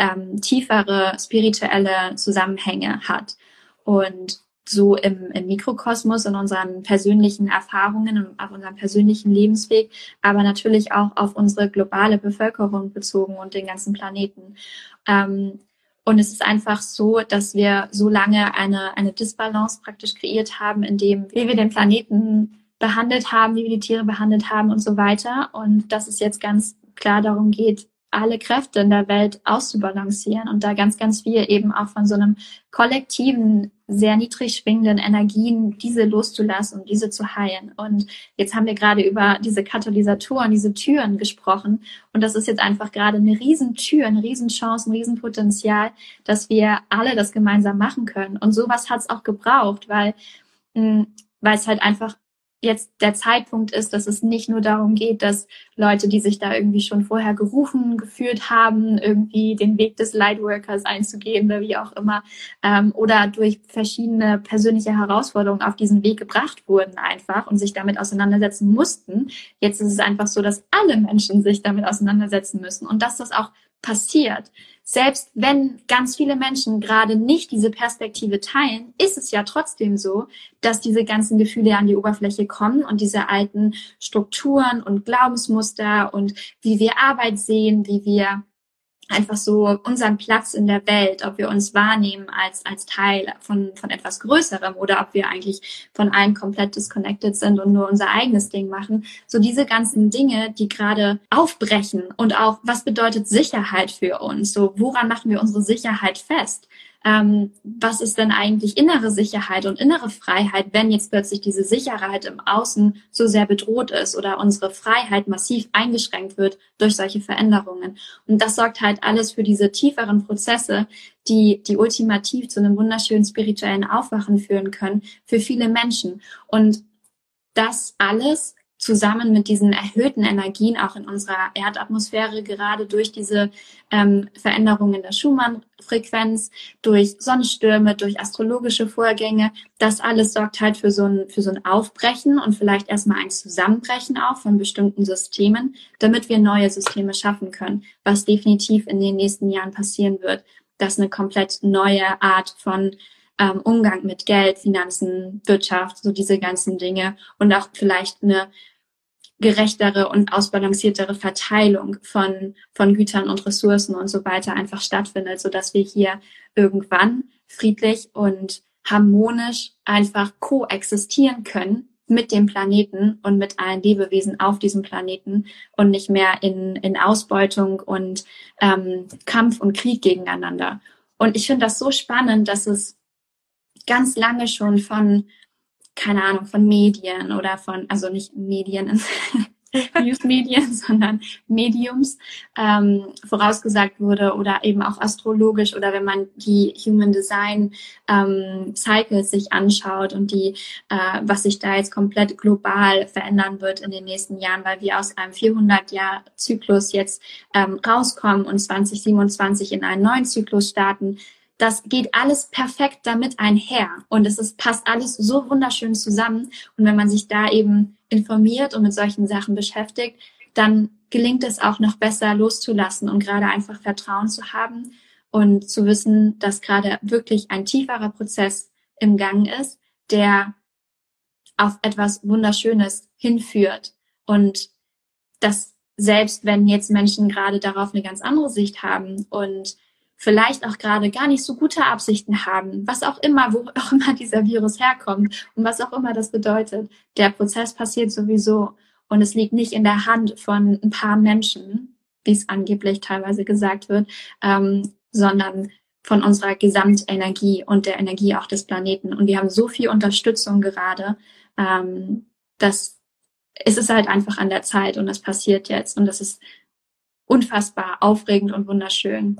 ähm, tiefere spirituelle Zusammenhänge hat. Und so im, im Mikrokosmos, in unseren persönlichen Erfahrungen, auf unserem persönlichen Lebensweg, aber natürlich auch auf unsere globale Bevölkerung bezogen und den ganzen Planeten. Ähm, und es ist einfach so, dass wir so lange eine, eine Disbalance praktisch kreiert haben, in dem, wie wir den Planeten behandelt haben, wie wir die Tiere behandelt haben und so weiter. Und dass es jetzt ganz klar darum geht, alle Kräfte in der Welt auszubalancieren und da ganz, ganz viel eben auch von so einem kollektiven, sehr niedrig schwingenden Energien, diese loszulassen diese zu heilen. Und jetzt haben wir gerade über diese Katalysatoren, diese Türen gesprochen. Und das ist jetzt einfach gerade eine Riesentür, eine Riesenchance, ein Riesenpotenzial, dass wir alle das gemeinsam machen können. Und sowas hat es auch gebraucht, weil, mh, weil es halt einfach jetzt der Zeitpunkt ist, dass es nicht nur darum geht, dass Leute, die sich da irgendwie schon vorher gerufen gefühlt haben, irgendwie den Weg des Lightworkers einzugehen oder wie auch immer, ähm, oder durch verschiedene persönliche Herausforderungen auf diesen Weg gebracht wurden einfach und sich damit auseinandersetzen mussten. Jetzt ist es einfach so, dass alle Menschen sich damit auseinandersetzen müssen und dass das auch passiert. Selbst wenn ganz viele Menschen gerade nicht diese Perspektive teilen, ist es ja trotzdem so, dass diese ganzen Gefühle an die Oberfläche kommen und diese alten Strukturen und Glaubensmuster und wie wir Arbeit sehen, wie wir einfach so unseren Platz in der Welt, ob wir uns wahrnehmen als, als Teil von, von etwas Größerem oder ob wir eigentlich von allen komplett disconnected sind und nur unser eigenes Ding machen. So diese ganzen Dinge, die gerade aufbrechen und auch, was bedeutet Sicherheit für uns? So, woran machen wir unsere Sicherheit fest? Ähm, was ist denn eigentlich innere Sicherheit und innere Freiheit, wenn jetzt plötzlich diese Sicherheit im Außen so sehr bedroht ist oder unsere Freiheit massiv eingeschränkt wird durch solche Veränderungen. Und das sorgt halt alles für diese tieferen Prozesse, die, die ultimativ zu einem wunderschönen spirituellen Aufwachen führen können für viele Menschen. Und das alles zusammen mit diesen erhöhten Energien auch in unserer Erdatmosphäre, gerade durch diese ähm, Veränderungen der Schumann-Frequenz, durch Sonnenstürme, durch astrologische Vorgänge, das alles sorgt halt für so ein, für so ein Aufbrechen und vielleicht erstmal ein Zusammenbrechen auch von bestimmten Systemen, damit wir neue Systeme schaffen können, was definitiv in den nächsten Jahren passieren wird, dass eine komplett neue Art von ähm, Umgang mit Geld, Finanzen, Wirtschaft, so diese ganzen Dinge und auch vielleicht eine gerechtere und ausbalanciertere Verteilung von, von Gütern und Ressourcen und so weiter einfach stattfindet, so dass wir hier irgendwann friedlich und harmonisch einfach koexistieren können mit dem Planeten und mit allen Lebewesen auf diesem Planeten und nicht mehr in, in Ausbeutung und ähm, Kampf und Krieg gegeneinander. Und ich finde das so spannend, dass es ganz lange schon von, keine Ahnung, von Medien oder von, also nicht Medien Newsmedien, sondern Mediums ähm, vorausgesagt wurde oder eben auch astrologisch oder wenn man die Human Design ähm, Cycles sich anschaut und die, äh, was sich da jetzt komplett global verändern wird in den nächsten Jahren, weil wir aus einem 400-Jahr-Zyklus jetzt ähm, rauskommen und 2027 in einen neuen Zyklus starten, das geht alles perfekt damit einher und es ist, passt alles so wunderschön zusammen. Und wenn man sich da eben informiert und mit solchen Sachen beschäftigt, dann gelingt es auch noch besser loszulassen und gerade einfach Vertrauen zu haben und zu wissen, dass gerade wirklich ein tieferer Prozess im Gang ist, der auf etwas Wunderschönes hinführt und dass selbst wenn jetzt Menschen gerade darauf eine ganz andere Sicht haben und vielleicht auch gerade gar nicht so gute Absichten haben, was auch immer, wo auch immer dieser Virus herkommt und was auch immer das bedeutet. Der Prozess passiert sowieso und es liegt nicht in der Hand von ein paar Menschen, wie es angeblich teilweise gesagt wird, ähm, sondern von unserer Gesamtenergie und der Energie auch des Planeten. Und wir haben so viel Unterstützung gerade, ähm, dass es ist halt einfach an der Zeit und es passiert jetzt und das ist unfassbar aufregend und wunderschön.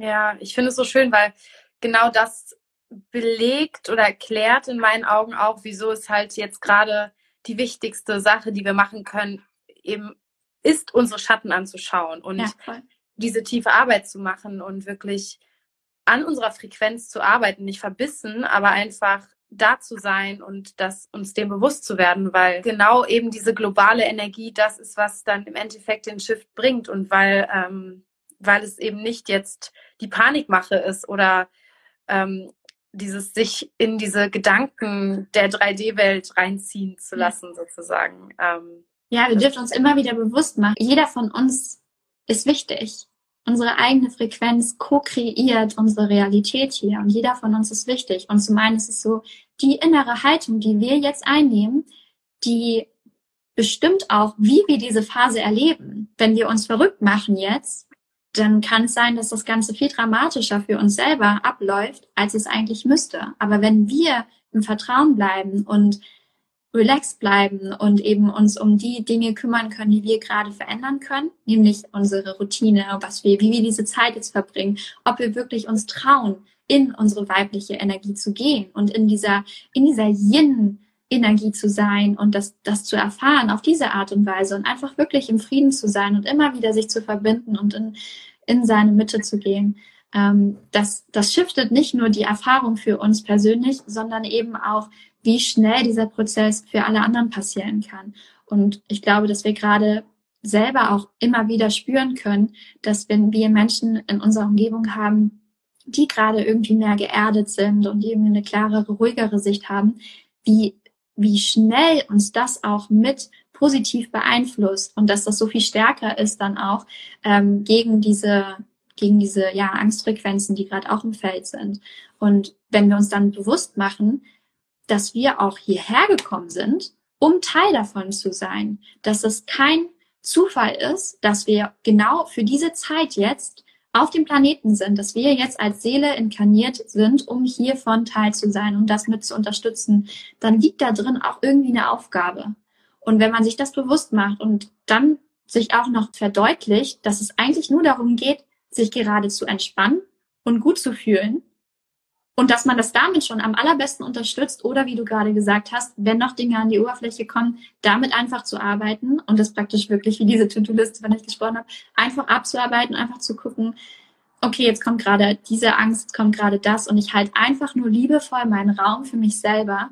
Ja, ich finde es so schön, weil genau das belegt oder erklärt in meinen Augen auch, wieso es halt jetzt gerade die wichtigste Sache, die wir machen können, eben ist, unsere Schatten anzuschauen und ja, diese tiefe Arbeit zu machen und wirklich an unserer Frequenz zu arbeiten, nicht verbissen, aber einfach da zu sein und das uns dem bewusst zu werden, weil genau eben diese globale Energie das ist, was dann im Endeffekt den Shift bringt und weil ähm, weil es eben nicht jetzt die Panikmache ist oder ähm, dieses sich in diese Gedanken der 3D-Welt reinziehen zu lassen, sozusagen. Ähm, ja, wir dürfen uns immer wieder bewusst machen, jeder von uns ist wichtig. Unsere eigene Frequenz co-kreiert unsere Realität hier und jeder von uns ist wichtig. Und zum einen ist es so, die innere Haltung, die wir jetzt einnehmen, die bestimmt auch, wie wir diese Phase erleben. Wenn wir uns verrückt machen jetzt, dann kann es sein, dass das Ganze viel dramatischer für uns selber abläuft, als es eigentlich müsste. Aber wenn wir im Vertrauen bleiben und relaxed bleiben und eben uns um die Dinge kümmern können, die wir gerade verändern können, nämlich unsere Routine, was wir, wie wir diese Zeit jetzt verbringen, ob wir wirklich uns trauen, in unsere weibliche Energie zu gehen und in dieser, in dieser Yin Energie zu sein und das, das zu erfahren auf diese Art und Weise und einfach wirklich im Frieden zu sein und immer wieder sich zu verbinden und in, in seine Mitte zu gehen. Ähm, das, das shiftet nicht nur die Erfahrung für uns persönlich, sondern eben auch, wie schnell dieser Prozess für alle anderen passieren kann. Und ich glaube, dass wir gerade selber auch immer wieder spüren können, dass wenn wir Menschen in unserer Umgebung haben, die gerade irgendwie mehr geerdet sind und irgendwie eine klarere, ruhigere Sicht haben, wie wie schnell uns das auch mit positiv beeinflusst und dass das so viel stärker ist dann auch ähm, gegen diese gegen diese ja Angstfrequenzen, die gerade auch im Feld sind. Und wenn wir uns dann bewusst machen, dass wir auch hierher gekommen sind, um Teil davon zu sein, dass es kein Zufall ist, dass wir genau für diese Zeit jetzt auf dem Planeten sind, dass wir jetzt als Seele inkarniert sind, um hiervon Teil zu sein, um das mit zu unterstützen, dann liegt da drin auch irgendwie eine Aufgabe. Und wenn man sich das bewusst macht und dann sich auch noch verdeutlicht, dass es eigentlich nur darum geht, sich gerade zu entspannen und gut zu fühlen, und dass man das damit schon am allerbesten unterstützt oder wie du gerade gesagt hast, wenn noch Dinge an die Oberfläche kommen, damit einfach zu arbeiten und das praktisch wirklich wie diese To-Do-Liste, wenn ich gesprochen habe, einfach abzuarbeiten, einfach zu gucken, okay, jetzt kommt gerade diese Angst, jetzt kommt gerade das und ich halte einfach nur liebevoll meinen Raum für mich selber.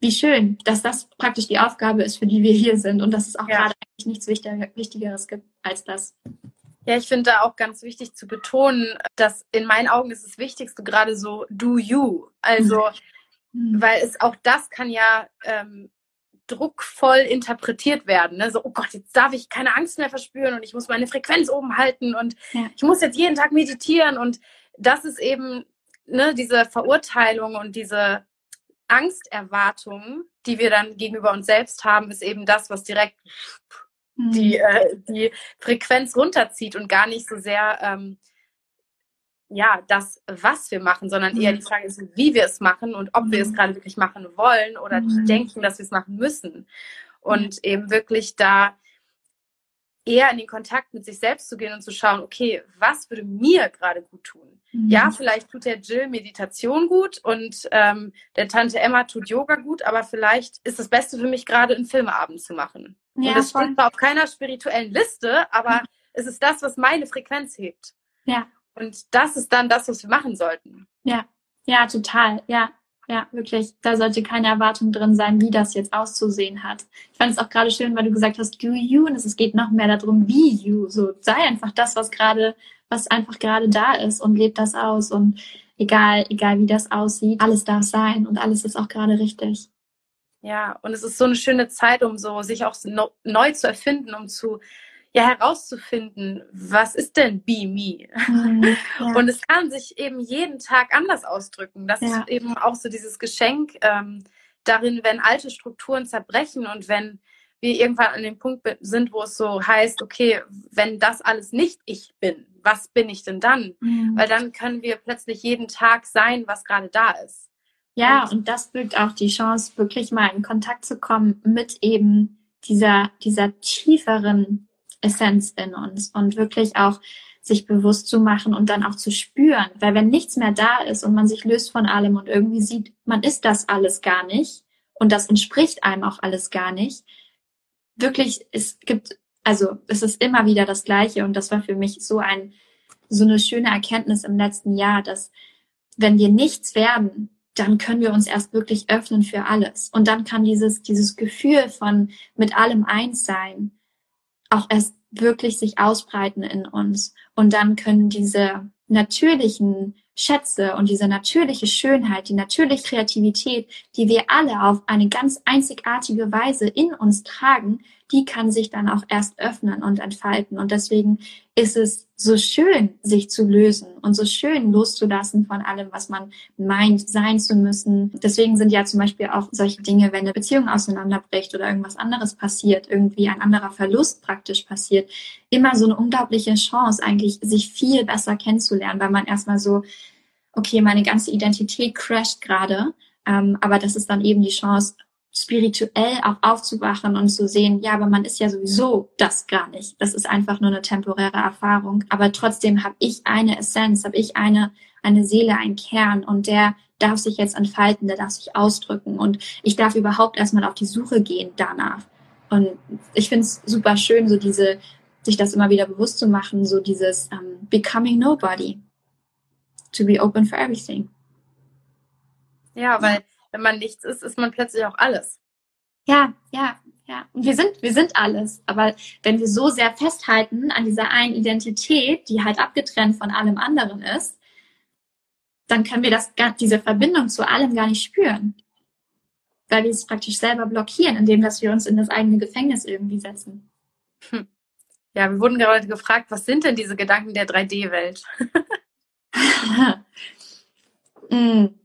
Wie schön, dass das praktisch die Aufgabe ist, für die wir hier sind und dass es auch ja. gerade eigentlich nichts Wichtigeres gibt als das. Ja, ich finde da auch ganz wichtig zu betonen, dass in meinen Augen ist das Wichtigste gerade so do you. Also, mhm. weil es auch das kann ja ähm, druckvoll interpretiert werden. Ne? So, oh Gott, jetzt darf ich keine Angst mehr verspüren und ich muss meine Frequenz oben halten und ja. ich muss jetzt jeden Tag meditieren. Und das ist eben ne, diese Verurteilung und diese Angsterwartung, die wir dann gegenüber uns selbst haben, ist eben das, was direkt die, mhm. äh, die Frequenz runterzieht und gar nicht so sehr ähm, ja, das, was wir machen, sondern mhm. eher die Frage ist, wie wir es machen und ob mhm. wir es mhm. gerade wirklich machen wollen oder mhm. denken, dass wir es machen müssen. und mhm. eben wirklich da eher in den Kontakt mit sich selbst zu gehen und zu schauen, okay, was würde mir gerade gut tun? Mhm. Ja, vielleicht tut der Jill Meditation gut und ähm, der Tante Emma tut Yoga gut, aber vielleicht ist das Beste für mich gerade, einen Filmeabend zu machen. Ja, und das steht zwar auf keiner spirituellen Liste, aber mhm. es ist das, was meine Frequenz hebt. Ja. Und das ist dann das, was wir machen sollten. Ja, ja, total. Ja, ja, wirklich. Da sollte keine Erwartung drin sein, wie das jetzt auszusehen hat. Ich fand es auch gerade schön, weil du gesagt hast, do you, und es geht noch mehr darum, be you. So, sei einfach das, was gerade, was einfach gerade da ist und lebt das aus. Und egal, egal wie das aussieht, alles darf sein und alles ist auch gerade richtig. Ja, und es ist so eine schöne Zeit, um so sich auch neu zu erfinden, um zu ja herauszufinden, was ist denn Be Me? Mhm, ja. Und es kann sich eben jeden Tag anders ausdrücken. Das ja. ist eben auch so dieses Geschenk ähm, darin, wenn alte Strukturen zerbrechen und wenn wir irgendwann an dem Punkt sind, wo es so heißt, okay, wenn das alles nicht ich bin, was bin ich denn dann? Mhm. Weil dann können wir plötzlich jeden Tag sein, was gerade da ist. Ja, und, und das birgt auch die Chance, wirklich mal in Kontakt zu kommen mit eben dieser, dieser tieferen Essenz in uns und wirklich auch sich bewusst zu machen und dann auch zu spüren. Weil wenn nichts mehr da ist und man sich löst von allem und irgendwie sieht, man ist das alles gar nicht und das entspricht einem auch alles gar nicht, wirklich, es gibt, also es ist immer wieder das Gleiche und das war für mich so ein, so eine schöne Erkenntnis im letzten Jahr, dass wenn wir nichts werden, dann können wir uns erst wirklich öffnen für alles. Und dann kann dieses, dieses Gefühl von mit allem eins sein, auch erst wirklich sich ausbreiten in uns. Und dann können diese natürlichen Schätze und diese natürliche Schönheit, die natürliche Kreativität, die wir alle auf eine ganz einzigartige Weise in uns tragen, die kann sich dann auch erst öffnen und entfalten. Und deswegen ist es so schön, sich zu lösen und so schön loszulassen von allem, was man meint, sein zu müssen. Deswegen sind ja zum Beispiel auch solche Dinge, wenn eine Beziehung auseinanderbricht oder irgendwas anderes passiert, irgendwie ein anderer Verlust praktisch passiert, immer so eine unglaubliche Chance, eigentlich sich viel besser kennenzulernen, weil man erstmal so, okay, meine ganze Identität crasht gerade. Ähm, aber das ist dann eben die Chance, spirituell auch aufzuwachen und zu sehen, ja, aber man ist ja sowieso das gar nicht. Das ist einfach nur eine temporäre Erfahrung. Aber trotzdem habe ich eine Essenz, habe ich eine, eine Seele, einen Kern und der darf sich jetzt entfalten, der darf sich ausdrücken und ich darf überhaupt erstmal auf die Suche gehen danach. Und ich finde es super schön, so diese, sich das immer wieder bewusst zu machen, so dieses um, ähm, Becoming Nobody. To be open for everything. Ja, weil wenn man nichts ist, ist man plötzlich auch alles. Ja, ja, ja. Und wir sind, wir sind alles. Aber wenn wir so sehr festhalten an dieser einen Identität, die halt abgetrennt von allem anderen ist, dann können wir das, diese Verbindung zu allem gar nicht spüren. Weil wir es praktisch selber blockieren, indem dass wir uns in das eigene Gefängnis irgendwie setzen. Hm. Ja, wir wurden gerade gefragt, was sind denn diese Gedanken der 3D-Welt? mm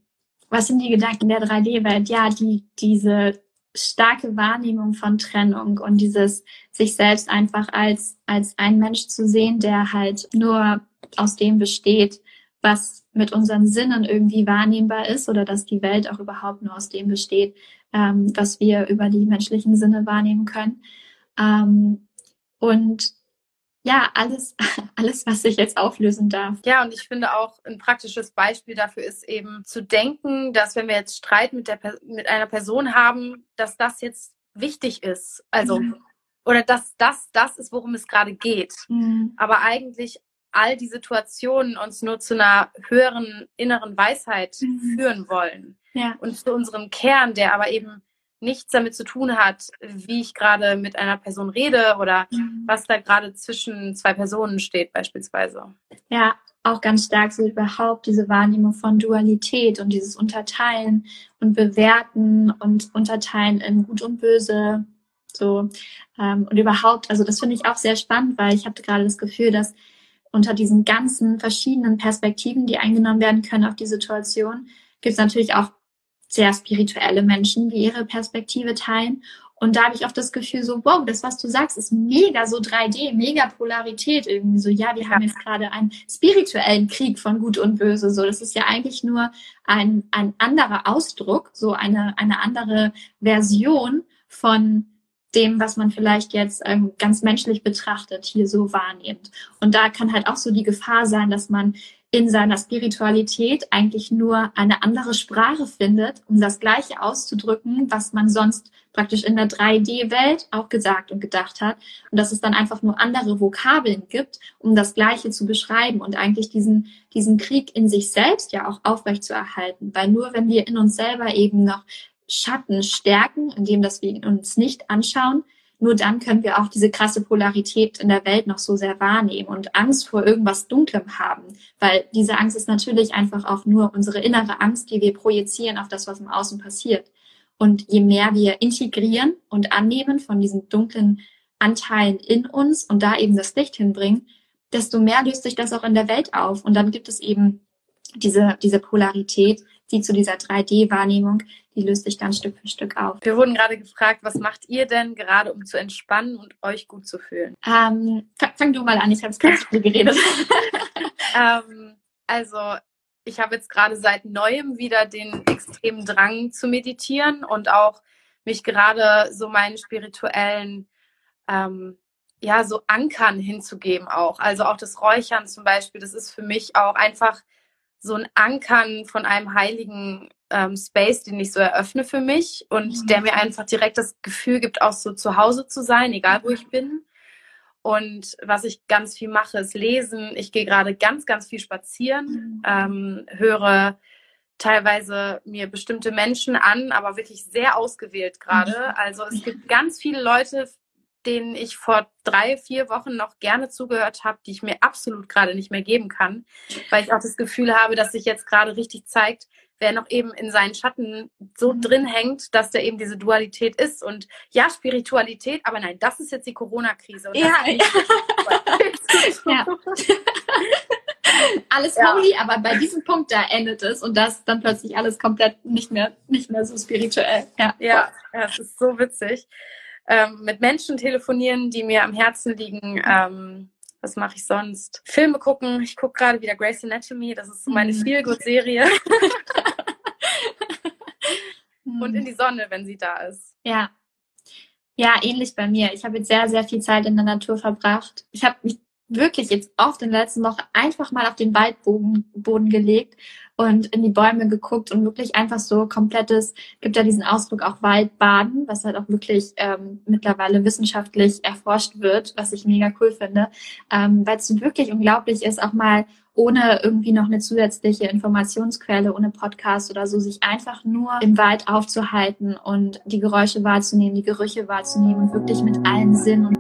was sind die Gedanken der 3D-Welt? Ja, die, diese starke Wahrnehmung von Trennung und dieses sich selbst einfach als, als ein Mensch zu sehen, der halt nur aus dem besteht, was mit unseren Sinnen irgendwie wahrnehmbar ist oder dass die Welt auch überhaupt nur aus dem besteht, ähm, was wir über die menschlichen Sinne wahrnehmen können. Ähm, und ja, alles, alles, was sich jetzt auflösen darf. Ja, und ich finde auch ein praktisches Beispiel dafür ist eben zu denken, dass wenn wir jetzt Streit mit, der, mit einer Person haben, dass das jetzt wichtig ist. Also, mhm. oder dass das das ist, worum es gerade geht. Mhm. Aber eigentlich all die Situationen uns nur zu einer höheren inneren Weisheit mhm. führen wollen. Ja. Und zu unserem Kern, der aber eben nichts damit zu tun hat, wie ich gerade mit einer Person rede oder mhm. was da gerade zwischen zwei Personen steht beispielsweise. Ja, auch ganz stark so überhaupt diese Wahrnehmung von Dualität und dieses Unterteilen und Bewerten und Unterteilen in Gut und Böse. So ähm, und überhaupt, also das finde ich auch sehr spannend, weil ich hatte gerade das Gefühl, dass unter diesen ganzen verschiedenen Perspektiven, die eingenommen werden können auf die Situation, gibt es natürlich auch sehr spirituelle Menschen, die ihre Perspektive teilen. Und da habe ich oft das Gefühl so, wow, das, was du sagst, ist mega so 3D, mega Polarität irgendwie so. Ja, wir ja. haben jetzt gerade einen spirituellen Krieg von Gut und Böse. So, das ist ja eigentlich nur ein, ein anderer Ausdruck, so eine, eine andere Version von dem, was man vielleicht jetzt ähm, ganz menschlich betrachtet, hier so wahrnimmt. Und da kann halt auch so die Gefahr sein, dass man in seiner Spiritualität eigentlich nur eine andere Sprache findet, um das Gleiche auszudrücken, was man sonst praktisch in der 3D-Welt auch gesagt und gedacht hat. Und dass es dann einfach nur andere Vokabeln gibt, um das Gleiche zu beschreiben und eigentlich diesen, diesen Krieg in sich selbst ja auch aufrecht zu erhalten. Weil nur wenn wir in uns selber eben noch Schatten stärken, indem dass wir uns nicht anschauen, nur dann können wir auch diese krasse Polarität in der Welt noch so sehr wahrnehmen und Angst vor irgendwas Dunklem haben. Weil diese Angst ist natürlich einfach auch nur unsere innere Angst, die wir projizieren auf das, was im Außen passiert. Und je mehr wir integrieren und annehmen von diesen dunklen Anteilen in uns und da eben das Licht hinbringen, desto mehr löst sich das auch in der Welt auf. Und dann gibt es eben diese, diese Polarität, die zu dieser 3D-Wahrnehmung, die löst sich dann Stück für Stück auf. Wir wurden gerade gefragt, was macht ihr denn gerade, um zu entspannen und euch gut zu fühlen? Ähm, fang, du mal an, ich habe es ganz viel geredet. ähm, also ich habe jetzt gerade seit neuem wieder den extremen Drang zu meditieren und auch mich gerade so meinen spirituellen ähm, ja so Ankern hinzugeben auch. Also auch das Räuchern zum Beispiel, das ist für mich auch einfach so ein Ankern von einem heiligen ähm, Space, den ich so eröffne für mich und mhm. der mir einfach direkt das Gefühl gibt, auch so zu Hause zu sein, egal wo ich bin. Und was ich ganz viel mache, ist lesen. Ich gehe gerade ganz, ganz viel spazieren, mhm. ähm, höre teilweise mir bestimmte Menschen an, aber wirklich sehr ausgewählt gerade. Mhm. Also es gibt ganz viele Leute, denen ich vor drei, vier Wochen noch gerne zugehört habe, die ich mir absolut gerade nicht mehr geben kann, weil ich auch das Gefühl habe, dass sich jetzt gerade richtig zeigt, wer noch eben in seinen Schatten so mhm. drin hängt, dass der eben diese Dualität ist. Und ja, Spiritualität, aber nein, das ist jetzt die Corona-Krise. Ja, ja. alles ja. holy, aber bei diesem Punkt da endet es und das dann plötzlich alles komplett nicht mehr, nicht mehr so spirituell. Ja, ja, ja es ist so witzig ähm, mit Menschen telefonieren, die mir am Herzen liegen. Ähm, was mache ich sonst? Filme gucken. Ich gucke gerade wieder Grace Anatomy. Das ist so meine mhm. Feel-Good-Serie. Und in die Sonne, wenn sie da ist. Ja. Ja, ähnlich bei mir. Ich habe jetzt sehr, sehr viel Zeit in der Natur verbracht. Ich habe mich wirklich jetzt oft in der letzten Woche einfach mal auf den Waldboden Boden gelegt und in die Bäume geguckt und wirklich einfach so komplettes, gibt ja diesen Ausdruck auch Waldbaden, was halt auch wirklich ähm, mittlerweile wissenschaftlich erforscht wird, was ich mega cool finde, ähm, weil es wirklich unglaublich ist, auch mal ohne irgendwie noch eine zusätzliche Informationsquelle, ohne Podcast oder so, sich einfach nur im Wald aufzuhalten und die Geräusche wahrzunehmen, die Gerüche wahrzunehmen und wirklich mit allen Sinnen.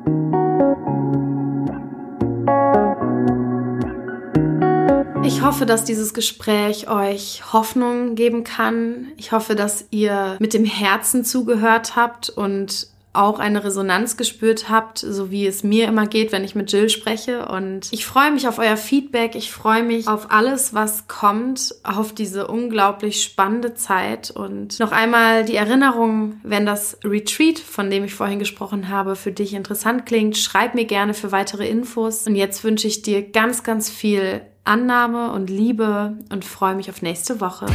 Ich hoffe, dass dieses Gespräch euch Hoffnung geben kann. Ich hoffe, dass ihr mit dem Herzen zugehört habt und auch eine Resonanz gespürt habt, so wie es mir immer geht, wenn ich mit Jill spreche. Und ich freue mich auf euer Feedback. Ich freue mich auf alles, was kommt, auf diese unglaublich spannende Zeit. Und noch einmal die Erinnerung, wenn das Retreat, von dem ich vorhin gesprochen habe, für dich interessant klingt, schreib mir gerne für weitere Infos. Und jetzt wünsche ich dir ganz, ganz viel Annahme und Liebe und freue mich auf nächste Woche.